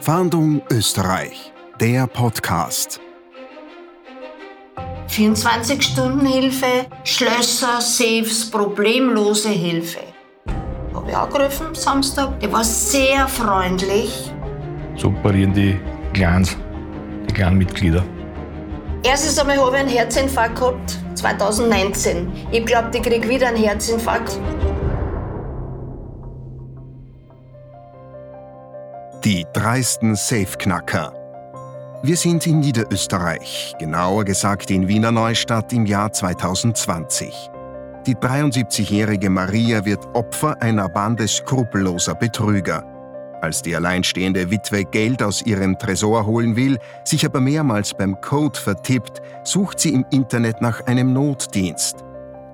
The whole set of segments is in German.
Fahndung Österreich, der Podcast. 24-Stunden-Hilfe, Schlösser, Safes, problemlose Hilfe. Habe ich angerufen Samstag. Der war sehr freundlich. So parieren die Clans, die Clan-Mitglieder. Erstes einmal habe ich einen Herzinfarkt gehabt, 2019. Ich glaube, ich kriege wieder einen Herzinfarkt. Die dreisten Safeknacker. Wir sind in Niederösterreich, genauer gesagt in Wiener Neustadt im Jahr 2020. Die 73-jährige Maria wird Opfer einer Bande skrupelloser Betrüger. Als die alleinstehende Witwe Geld aus ihrem Tresor holen will, sich aber mehrmals beim Code vertippt, sucht sie im Internet nach einem Notdienst.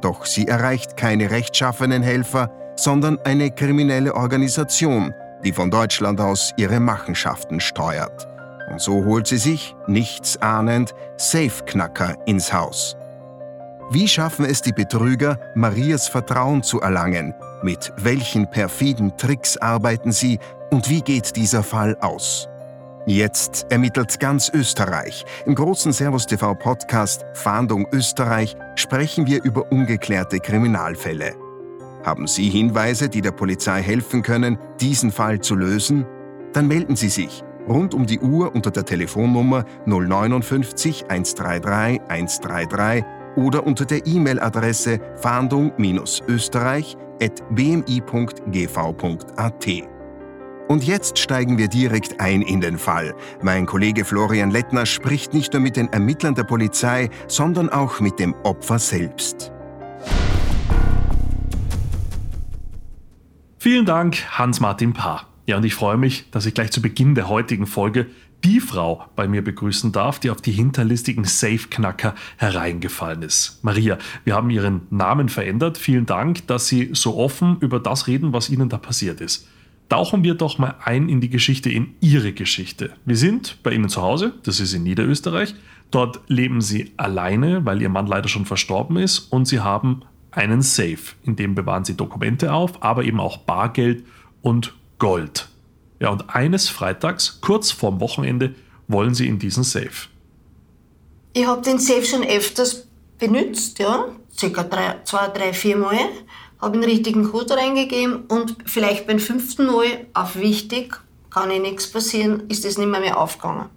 Doch sie erreicht keine rechtschaffenen Helfer, sondern eine kriminelle Organisation, die von Deutschland aus ihre Machenschaften steuert. Und so holt sie sich, nichts ahnend, Safeknacker ins Haus. Wie schaffen es die Betrüger, Marias Vertrauen zu erlangen? Mit welchen perfiden Tricks arbeiten sie und wie geht dieser Fall aus? Jetzt ermittelt ganz Österreich. Im großen Servus TV Podcast Fahndung Österreich sprechen wir über ungeklärte Kriminalfälle. Haben Sie Hinweise, die der Polizei helfen können, diesen Fall zu lösen? Dann melden Sie sich rund um die Uhr unter der Telefonnummer 059 133 133 oder unter der E-Mail-Adresse fahndung-österreich.bmi.gv.at. Und jetzt steigen wir direkt ein in den Fall. Mein Kollege Florian Lettner spricht nicht nur mit den Ermittlern der Polizei, sondern auch mit dem Opfer selbst. Vielen Dank, Hans-Martin Paar. Ja, und ich freue mich, dass ich gleich zu Beginn der heutigen Folge die Frau bei mir begrüßen darf, die auf die hinterlistigen Safe-Knacker hereingefallen ist. Maria, wir haben Ihren Namen verändert. Vielen Dank, dass Sie so offen über das reden, was Ihnen da passiert ist. Tauchen wir doch mal ein in die Geschichte, in Ihre Geschichte. Wir sind bei Ihnen zu Hause, das ist in Niederösterreich. Dort leben Sie alleine, weil Ihr Mann leider schon verstorben ist und Sie haben einen Safe. In dem bewahren sie Dokumente auf, aber eben auch Bargeld und Gold. Ja, und eines Freitags, kurz vorm Wochenende, wollen sie in diesen Safe. Ich habe den Safe schon öfters benutzt, ja, circa drei, zwei, drei, vier Mal. Habe einen richtigen Code reingegeben und vielleicht beim fünften Mal, auf wichtig, kann eh nichts passieren, ist das nicht mehr, mehr aufgegangen.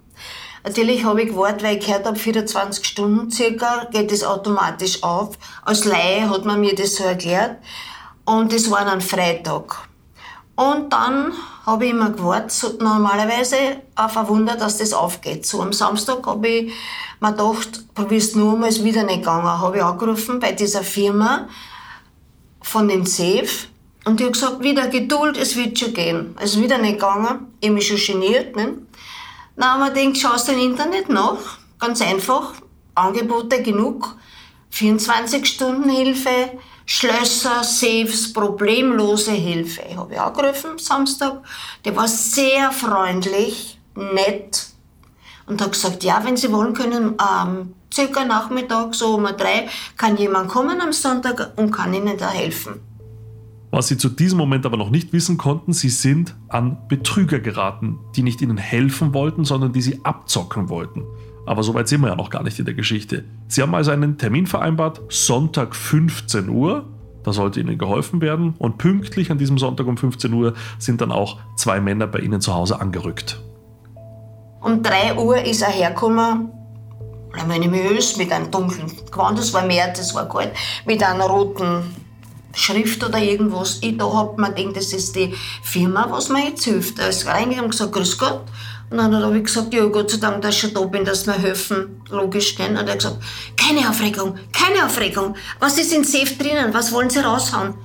Natürlich habe ich gewartet, weil ich gehört habe, 24 Stunden circa geht das automatisch auf. Als Laie hat man mir das so erklärt. Und das war dann Freitag. Und dann habe ich immer gewartet, normalerweise auf ein Wunder, dass das aufgeht. So am Samstag habe ich mir gedacht, probier's nur einmal, ist wieder nicht gegangen. Habe ich angerufen bei dieser Firma von dem Safe. Und die hat gesagt, wieder Geduld, es wird schon gehen. Es ist wieder nicht gegangen. Ich habe mich schon geniert. Ne? Na, man denkt, schaust du im Internet nach, ganz einfach, Angebote genug, 24-Stunden-Hilfe, Schlösser, Safes, problemlose Hilfe. Ich habe angerufen Samstag, der war sehr freundlich, nett. Und hat gesagt, ja, wenn Sie wollen, können ähm, circa Nachmittag, so um drei, kann jemand kommen am Sonntag und kann Ihnen da helfen. Was sie zu diesem Moment aber noch nicht wissen konnten, sie sind an Betrüger geraten, die nicht ihnen helfen wollten, sondern die sie abzocken wollten. Aber so weit sind wir ja noch gar nicht in der Geschichte. Sie haben also einen Termin vereinbart, Sonntag 15 Uhr. Da sollte ihnen geholfen werden. Und pünktlich an diesem Sonntag um 15 Uhr sind dann auch zwei Männer bei ihnen zu Hause angerückt. Um 3 Uhr ist er hergekommen, voluminös, mit einem dunklen Gewand, das war mehr, das war kalt, mit einer roten Schrift oder irgendwas. Ich da hab mir gedacht, das ist die Firma, was mir jetzt hilft. Er ist reingegangen und gesagt, grüß Gott. Und dann habe ich gesagt, ja, Gott sei Dank, dass ich schon da bin, dass mir helfen. Logisch, gell? Und er hat gesagt, keine Aufregung, keine Aufregung. Was ist in Safe drinnen? Was wollen Sie raushauen?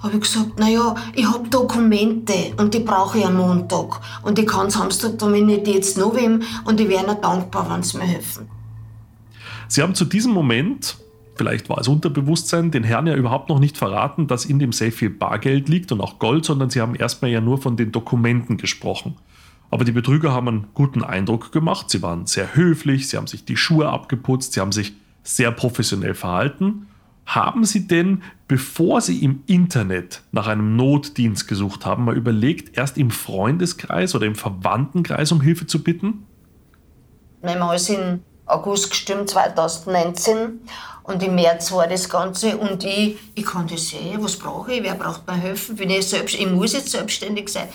Habe ich gesagt, naja, ich habe Dokumente und die brauche ich am Montag. Und ich kann Samstag damit nicht jetzt noch wem und ich wäre ihnen dankbar, wenn sie mir helfen. Sie haben zu diesem Moment vielleicht war es Unterbewusstsein, den Herrn ja überhaupt noch nicht verraten, dass in dem Safe viel Bargeld liegt und auch Gold, sondern sie haben erstmal ja nur von den Dokumenten gesprochen. Aber die Betrüger haben einen guten Eindruck gemacht, sie waren sehr höflich, sie haben sich die Schuhe abgeputzt, sie haben sich sehr professionell verhalten, Haben Sie denn, bevor Sie im Internet nach einem Notdienst gesucht haben, mal überlegt, erst im Freundeskreis oder im Verwandtenkreis um Hilfe zu bitten? Ist im August gestimmt, 2019. Und im März war das Ganze. Und ich, ich konnte sehen, was brauche ich, wer braucht mir helfen. Bin ich, selbst, ich muss jetzt selbstständig sein.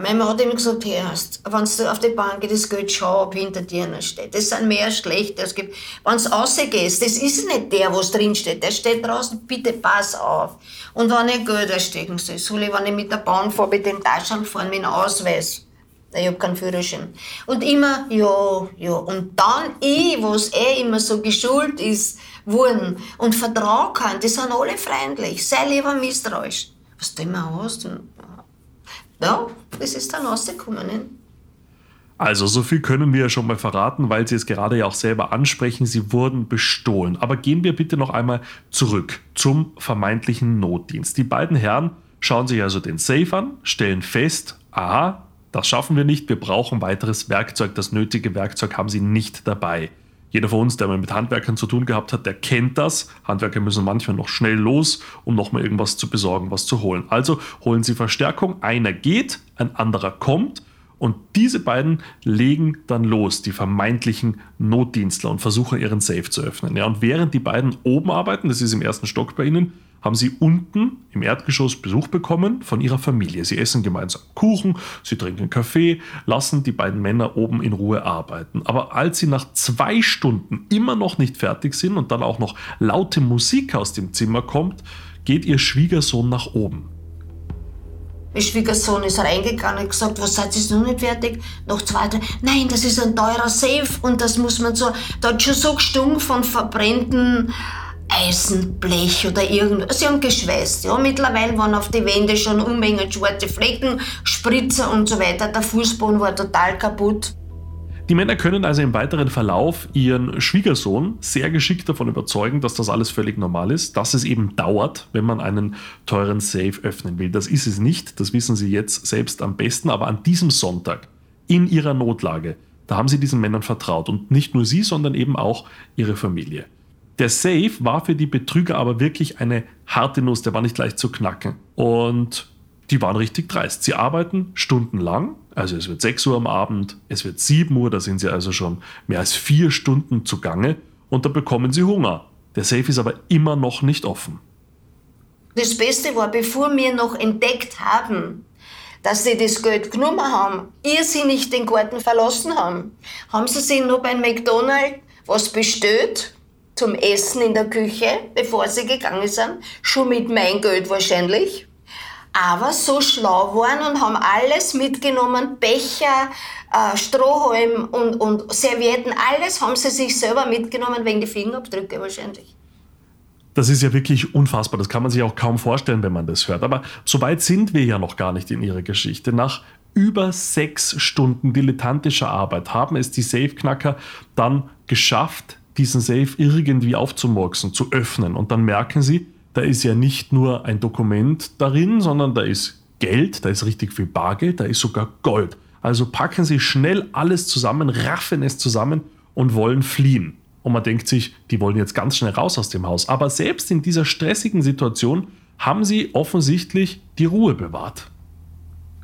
Mein Mann hat immer gesagt, hörst, wenn du auf die Bank das Geld schau, ob hinter dir einer steht. Das sind mehr schlechte als gibt. Wenn du rausgehst, das ist nicht der, was drin steht. Der steht draußen, bitte pass auf. Und wenn ich Geld erstecken soll, soll ich, wenn ich mit der Bahn fahre, mit den Taschen fahren, mit dem Ausweis. Ich hab keinen Führerschein. Und immer, ja, ja. Und dann ich, was eh immer so geschult ist, wurden und vertrauen kann, die sind alle freundlich. Sei lieber misstrauisch. Was du immer hast. Ja, das ist dann rausgekommen. Ne? Also, so viel können wir ja schon mal verraten, weil Sie es gerade ja auch selber ansprechen. Sie wurden bestohlen. Aber gehen wir bitte noch einmal zurück zum vermeintlichen Notdienst. Die beiden Herren schauen sich also den Safe an, stellen fest, aha, das schaffen wir nicht, wir brauchen weiteres Werkzeug. Das nötige Werkzeug haben sie nicht dabei. Jeder von uns, der mal mit Handwerkern zu tun gehabt hat, der kennt das. Handwerker müssen manchmal noch schnell los, um nochmal irgendwas zu besorgen, was zu holen. Also holen sie Verstärkung. Einer geht, ein anderer kommt. Und diese beiden legen dann los, die vermeintlichen Notdienstler, und versuchen ihren Safe zu öffnen. Ja, und während die beiden oben arbeiten, das ist im ersten Stock bei ihnen, haben sie unten im Erdgeschoss Besuch bekommen von ihrer Familie. Sie essen gemeinsam Kuchen, sie trinken Kaffee, lassen die beiden Männer oben in Ruhe arbeiten. Aber als sie nach zwei Stunden immer noch nicht fertig sind und dann auch noch laute Musik aus dem Zimmer kommt, geht ihr Schwiegersohn nach oben. Mein Schwiegersohn ist reingegangen und gesagt, was seid ihr noch nicht fertig? Noch zwei, drei. Nein, das ist ein teurer Safe und das muss man so, da hat schon so gestunken von verbrennten Eisenblech oder irgendwas. Sie haben geschweißt. Ja. Mittlerweile waren auf die Wände schon Unmengen schwarze Flecken, Spritzer und so weiter. Der Fußboden war total kaputt. Die Männer können also im weiteren Verlauf ihren Schwiegersohn sehr geschickt davon überzeugen, dass das alles völlig normal ist, dass es eben dauert, wenn man einen teuren Safe öffnen will. Das ist es nicht, das wissen Sie jetzt selbst am besten, aber an diesem Sonntag in ihrer Notlage, da haben Sie diesen Männern vertraut und nicht nur Sie, sondern eben auch Ihre Familie. Der Safe war für die Betrüger aber wirklich eine harte Nuss, der war nicht leicht zu knacken. Und die waren richtig dreist. Sie arbeiten stundenlang, also es wird 6 Uhr am Abend, es wird 7 Uhr, da sind sie also schon mehr als vier Stunden zugange und da bekommen sie Hunger. Der Safe ist aber immer noch nicht offen. Das Beste war, bevor wir noch entdeckt haben, dass sie das Geld genommen haben, ihr sie nicht den Garten verlassen haben, haben sie sich nur beim McDonald's was bestellt zum Essen in der Küche, bevor sie gegangen sind. Schon mit mein Geld wahrscheinlich. Aber so schlau waren und haben alles mitgenommen, Becher, äh, Strohhalm und, und Servietten, alles haben sie sich selber mitgenommen, wegen die Fingerabdrücke wahrscheinlich. Das ist ja wirklich unfassbar. Das kann man sich auch kaum vorstellen, wenn man das hört. Aber so weit sind wir ja noch gar nicht in ihrer Geschichte. Nach über sechs Stunden dilettantischer Arbeit haben es die Safeknacker dann geschafft, diesen Safe irgendwie aufzumurksen, zu öffnen. Und dann merken sie, da ist ja nicht nur ein Dokument darin, sondern da ist Geld, da ist richtig viel Bargeld, da ist sogar Gold. Also packen sie schnell alles zusammen, raffen es zusammen und wollen fliehen. Und man denkt sich, die wollen jetzt ganz schnell raus aus dem Haus. Aber selbst in dieser stressigen Situation haben sie offensichtlich die Ruhe bewahrt.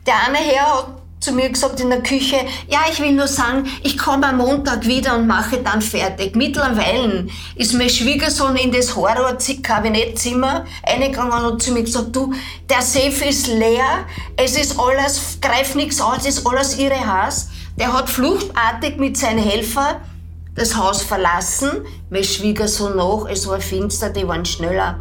Der eine Herr hat zu mir gesagt in der Küche, ja, ich will nur sagen, ich komme am Montag wieder und mache dann fertig. Mittlerweile ist mein Schwiegersohn in das Horror-Kabinettzimmer eingegangen und zu mir gesagt, du, der Safe ist leer, es ist alles, greif nichts aus, es ist alles ihre Haus. Der hat fluchtartig mit seinen Helfern das Haus verlassen, mein Schwiegersohn noch, es war finster, die waren schneller.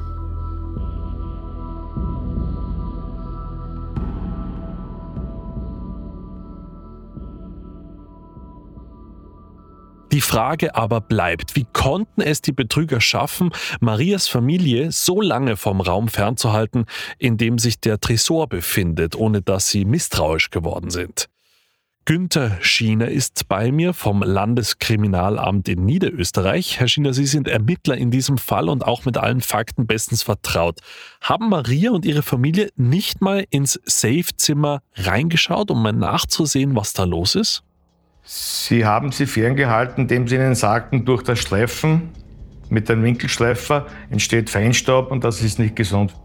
Die Frage aber bleibt, wie konnten es die Betrüger schaffen, Marias Familie so lange vom Raum fernzuhalten, in dem sich der Tresor befindet, ohne dass sie misstrauisch geworden sind? Günther Schiener ist bei mir vom Landeskriminalamt in Niederösterreich. Herr Schiener, Sie sind Ermittler in diesem Fall und auch mit allen Fakten bestens vertraut. Haben Maria und ihre Familie nicht mal ins Safe-Zimmer reingeschaut, um mal nachzusehen, was da los ist? Sie haben sie ferngehalten, indem Sie ihnen sagten, durch das Streifen Mit einem Winkelschleifer entsteht Feinstaub und das ist nicht gesund.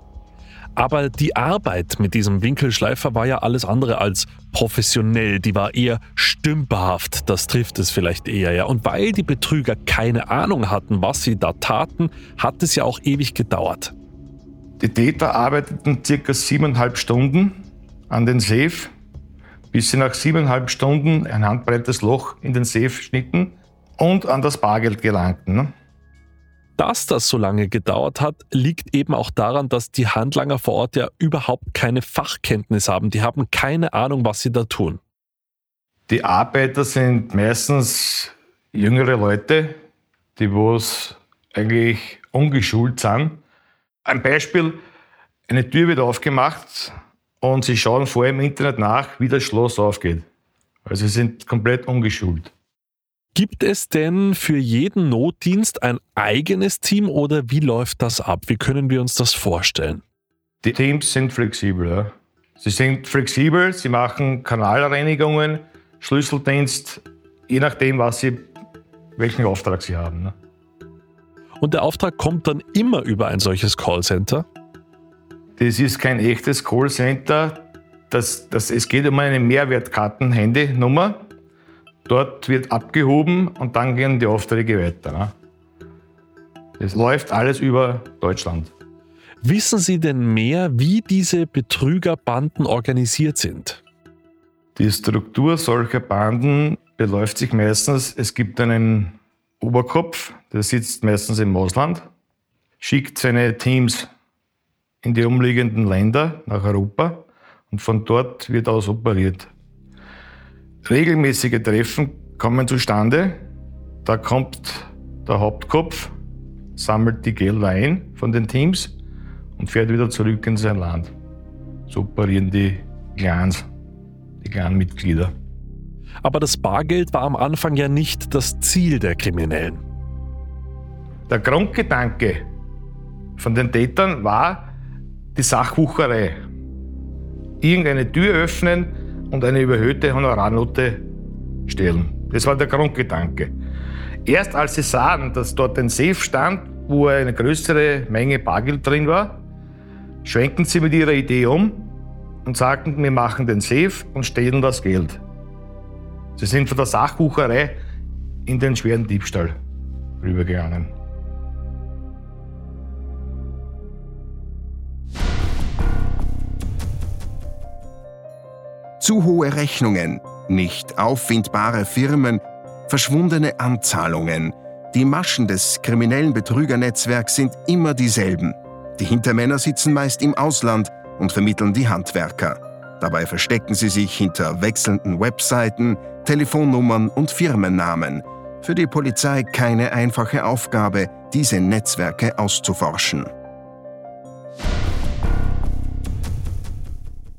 Aber die Arbeit mit diesem Winkelschleifer war ja alles andere als professionell. Die war eher stümperhaft. Das trifft es vielleicht eher, ja. Und weil die Betrüger keine Ahnung hatten, was sie da taten, hat es ja auch ewig gedauert. Die Täter arbeiteten circa siebeneinhalb Stunden an den Safe, bis sie nach siebeneinhalb Stunden ein handbreites Loch in den Safe schnitten und an das Bargeld gelangten. Ne? Dass das so lange gedauert hat, liegt eben auch daran, dass die Handlanger vor Ort ja überhaupt keine Fachkenntnis haben. Die haben keine Ahnung, was sie da tun. Die Arbeiter sind meistens jüngere Leute, die wo's eigentlich ungeschult sind. Ein Beispiel, eine Tür wird aufgemacht und sie schauen vorher im Internet nach, wie das Schloss aufgeht. Also sie sind komplett ungeschult. Gibt es denn für jeden Notdienst ein eigenes Team oder wie läuft das ab? Wie können wir uns das vorstellen? Die Teams sind flexibel. Ja. Sie sind flexibel, sie machen Kanalreinigungen, Schlüsseldienst, je nachdem, was sie, welchen Auftrag sie haben. Ne. Und der Auftrag kommt dann immer über ein solches Callcenter? Das ist kein echtes Callcenter. Das, das, es geht um eine Mehrwertkarten-Handynummer Dort wird abgehoben und dann gehen die Aufträge weiter. Ne? Es läuft alles über Deutschland. Wissen Sie denn mehr, wie diese Betrügerbanden organisiert sind? Die Struktur solcher Banden beläuft sich meistens, es gibt einen Oberkopf, der sitzt meistens im Ausland, schickt seine Teams in die umliegenden Länder nach Europa und von dort wird aus operiert. Regelmäßige Treffen kommen zustande. Da kommt der Hauptkopf, sammelt die Gelder ein von den Teams und fährt wieder zurück in sein Land. So operieren die Clans, die Clanmitglieder. Aber das Bargeld war am Anfang ja nicht das Ziel der Kriminellen. Der Grundgedanke von den Tätern war die Sachwucherei. Irgendeine Tür öffnen, und eine überhöhte Honorarnote stellen. Das war der Grundgedanke. Erst als sie sahen, dass dort ein Safe stand, wo eine größere Menge Bargeld drin war, schwenken sie mit ihrer Idee um und sagten, wir machen den Safe und stehlen das Geld. Sie sind von der Sachbucherei in den schweren Diebstahl rübergegangen. Zu hohe Rechnungen, nicht auffindbare Firmen, verschwundene Anzahlungen. Die Maschen des kriminellen Betrügernetzwerks sind immer dieselben. Die Hintermänner sitzen meist im Ausland und vermitteln die Handwerker. Dabei verstecken sie sich hinter wechselnden Webseiten, Telefonnummern und Firmennamen. Für die Polizei keine einfache Aufgabe, diese Netzwerke auszuforschen.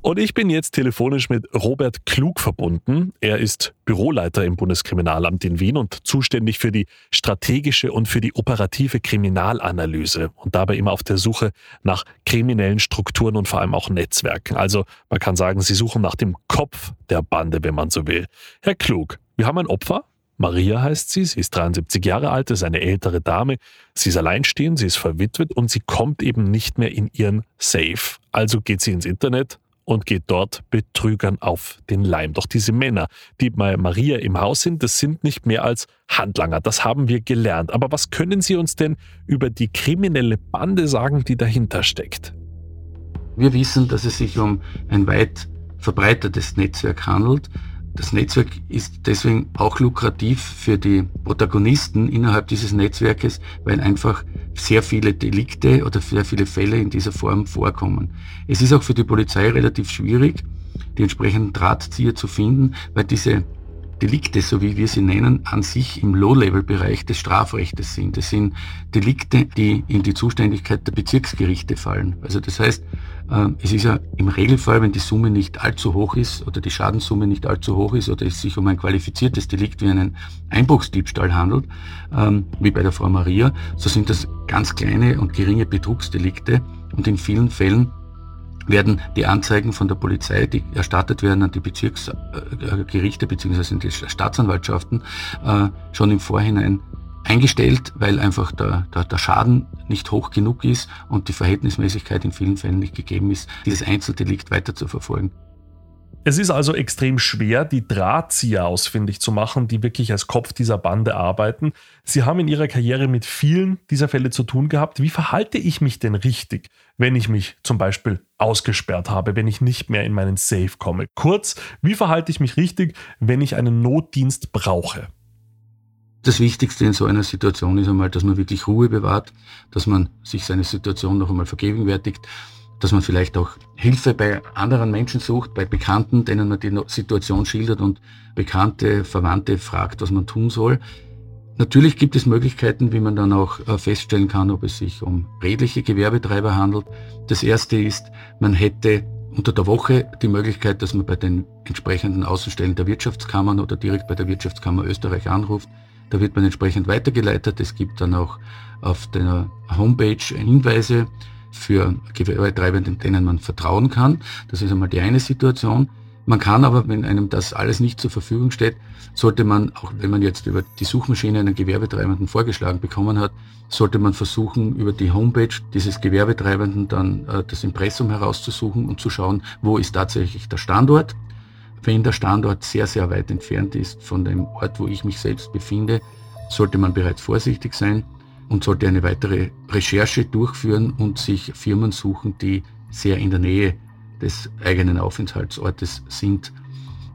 Und ich bin jetzt telefonisch mit Robert Klug verbunden. Er ist Büroleiter im Bundeskriminalamt in Wien und zuständig für die strategische und für die operative Kriminalanalyse und dabei immer auf der Suche nach kriminellen Strukturen und vor allem auch Netzwerken. Also man kann sagen, Sie suchen nach dem Kopf der Bande, wenn man so will. Herr Klug, wir haben ein Opfer. Maria heißt sie, sie ist 73 Jahre alt, ist eine ältere Dame, sie ist alleinstehend, sie ist verwitwet und sie kommt eben nicht mehr in ihren Safe. Also geht sie ins Internet, und geht dort Betrügern auf den Leim. Doch diese Männer, die bei Maria im Haus sind, das sind nicht mehr als Handlanger. Das haben wir gelernt. Aber was können Sie uns denn über die kriminelle Bande sagen, die dahinter steckt? Wir wissen, dass es sich um ein weit verbreitetes Netzwerk handelt. Das Netzwerk ist deswegen auch lukrativ für die Protagonisten innerhalb dieses Netzwerkes, weil einfach sehr viele Delikte oder sehr viele Fälle in dieser Form vorkommen. Es ist auch für die Polizei relativ schwierig, die entsprechenden Drahtzieher zu finden, weil diese Delikte, so wie wir sie nennen, an sich im Low-Level-Bereich des Strafrechtes sind. Das sind Delikte, die in die Zuständigkeit der Bezirksgerichte fallen. Also das heißt, äh, es ist ja im Regelfall, wenn die Summe nicht allzu hoch ist oder die Schadenssumme nicht allzu hoch ist oder es sich um ein qualifiziertes Delikt wie einen Einbruchsdiebstahl handelt, ähm, wie bei der Frau Maria, so sind das ganz kleine und geringe Betrugsdelikte und in vielen Fällen werden die Anzeigen von der Polizei, die erstattet werden an die Bezirksgerichte bzw. die Staatsanwaltschaften, äh, schon im Vorhinein eingestellt, weil einfach der, der, der Schaden nicht hoch genug ist und die Verhältnismäßigkeit in vielen Fällen nicht gegeben ist, dieses Einzeldelikt weiter zu verfolgen. Es ist also extrem schwer, die Drahtzieher ausfindig zu machen, die wirklich als Kopf dieser Bande arbeiten. Sie haben in Ihrer Karriere mit vielen dieser Fälle zu tun gehabt. Wie verhalte ich mich denn richtig, wenn ich mich zum Beispiel ausgesperrt habe, wenn ich nicht mehr in meinen Safe komme? Kurz, wie verhalte ich mich richtig, wenn ich einen Notdienst brauche? Das Wichtigste in so einer Situation ist einmal, dass man wirklich Ruhe bewahrt, dass man sich seine Situation noch einmal vergegenwärtigt, dass man vielleicht auch Hilfe bei anderen Menschen sucht, bei Bekannten, denen man die Situation schildert und Bekannte, Verwandte fragt, was man tun soll. Natürlich gibt es Möglichkeiten, wie man dann auch äh, feststellen kann, ob es sich um redliche Gewerbetreiber handelt. Das erste ist, man hätte unter der Woche die Möglichkeit, dass man bei den entsprechenden Außenstellen der Wirtschaftskammern oder direkt bei der Wirtschaftskammer Österreich anruft da wird man entsprechend weitergeleitet. Es gibt dann auch auf der Homepage Hinweise für Gewerbetreibende, denen man vertrauen kann. Das ist einmal die eine Situation. Man kann aber, wenn einem das alles nicht zur Verfügung steht, sollte man, auch wenn man jetzt über die Suchmaschine einen Gewerbetreibenden vorgeschlagen bekommen hat, sollte man versuchen, über die Homepage dieses Gewerbetreibenden dann äh, das Impressum herauszusuchen und zu schauen, wo ist tatsächlich der Standort wenn der Standort sehr, sehr weit entfernt ist von dem Ort, wo ich mich selbst befinde, sollte man bereits vorsichtig sein und sollte eine weitere Recherche durchführen und sich Firmen suchen, die sehr in der Nähe des eigenen Aufenthaltsortes sind.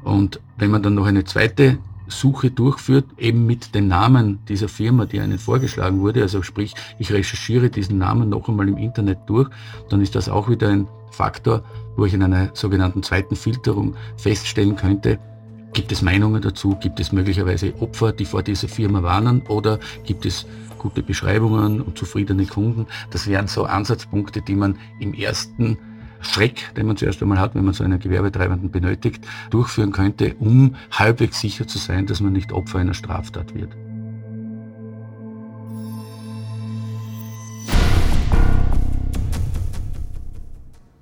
Und wenn man dann noch eine zweite Suche durchführt, eben mit den Namen dieser Firma, die einen vorgeschlagen wurde, also sprich, ich recherchiere diesen Namen noch einmal im Internet durch, dann ist das auch wieder ein Faktor, wo ich in einer sogenannten zweiten Filterung feststellen könnte, gibt es Meinungen dazu, gibt es möglicherweise Opfer, die vor dieser Firma warnen oder gibt es gute Beschreibungen und zufriedene Kunden. Das wären so Ansatzpunkte, die man im ersten Schreck, den man zuerst einmal hat, wenn man so einen Gewerbetreibenden benötigt, durchführen könnte, um halbwegs sicher zu sein, dass man nicht Opfer einer Straftat wird.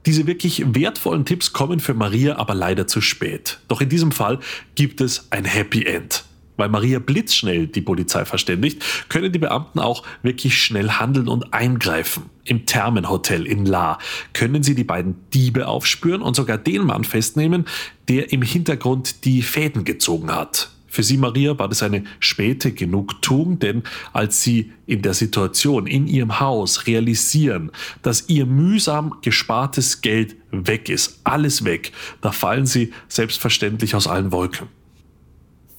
Diese wirklich wertvollen Tipps kommen für Maria aber leider zu spät. Doch in diesem Fall gibt es ein Happy End. Weil Maria blitzschnell die Polizei verständigt, können die Beamten auch wirklich schnell handeln und eingreifen. Im Thermenhotel in La können sie die beiden Diebe aufspüren und sogar den Mann festnehmen, der im Hintergrund die Fäden gezogen hat. Für sie, Maria, war das eine späte Genugtuung, denn als sie in der Situation in ihrem Haus realisieren, dass ihr mühsam gespartes Geld weg ist, alles weg, da fallen sie selbstverständlich aus allen Wolken.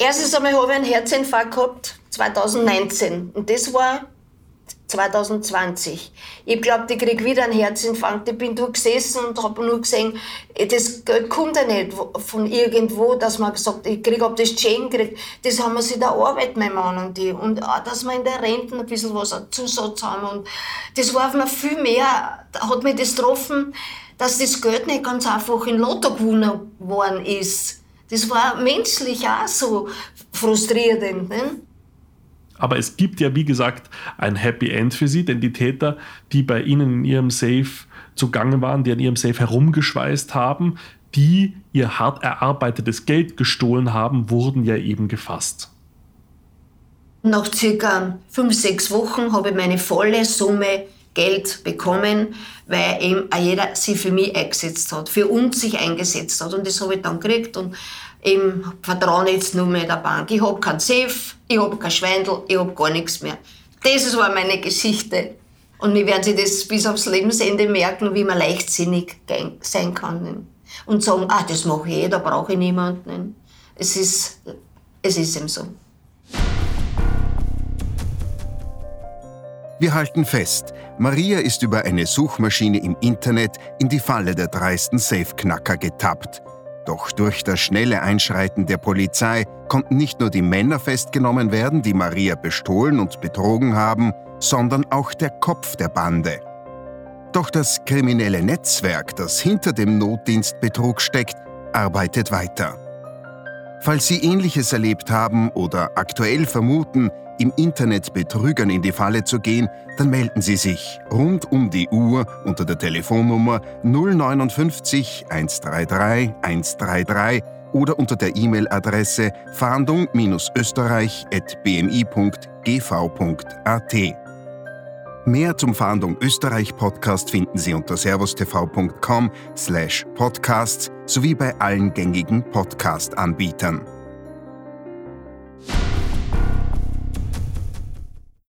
Erstens einmal habe ich einen Herzinfarkt gehabt, 2019. Und das war 2020. Ich glaube, ich kriege wieder einen Herzinfarkt. Ich bin da gesessen und habe nur gesehen, das Geld kommt ja nicht von irgendwo, dass man gesagt ich kriege, ob das Chain kriegt. Das haben wir sich da arbeitet, mein Mann und ich. Und auch, dass wir in der Rente ein bisschen was Zusatz haben. Und das war mir viel mehr, hat mich das getroffen, dass das Geld nicht ganz einfach in Lotto gewonnen worden ist. Das war menschlich auch so frustrierend. Ne? Aber es gibt ja, wie gesagt, ein Happy End für sie, denn die Täter, die bei ihnen in ihrem Safe zugange waren, die an ihrem Safe herumgeschweißt haben, die ihr hart erarbeitetes Geld gestohlen haben, wurden ja eben gefasst. Nach circa fünf, sechs Wochen habe ich meine volle Summe Geld bekommen, weil eben jeder sie für mich eingesetzt hat, für uns sich eingesetzt hat. Und das habe ich dann gekriegt und eben vertraue jetzt nur mehr der Bank. Ich habe kein Safe, ich habe kein Schweindel, ich habe gar nichts mehr. Das war meine Geschichte. Und wir werden sich das bis aufs Lebensende merken, wie man leichtsinnig sein kann. Und sagen, ah, das mache ich eh, da brauche ich niemanden. Es ist, es ist eben so. Wir halten fest, Maria ist über eine Suchmaschine im Internet in die Falle der dreisten Safeknacker getappt. Doch durch das schnelle Einschreiten der Polizei konnten nicht nur die Männer festgenommen werden, die Maria bestohlen und betrogen haben, sondern auch der Kopf der Bande. Doch das kriminelle Netzwerk, das hinter dem Notdienstbetrug steckt, arbeitet weiter. Falls Sie ähnliches erlebt haben oder aktuell vermuten, im Internet Betrügern in die Falle zu gehen, dann melden Sie sich rund um die Uhr unter der Telefonnummer 059 133 133 oder unter der E-Mail-Adresse fahndung-österreich.bmi.gv.at. Mehr zum Fahndung Österreich Podcast finden Sie unter servustv.com slash podcasts sowie bei allen gängigen Podcast-Anbietern.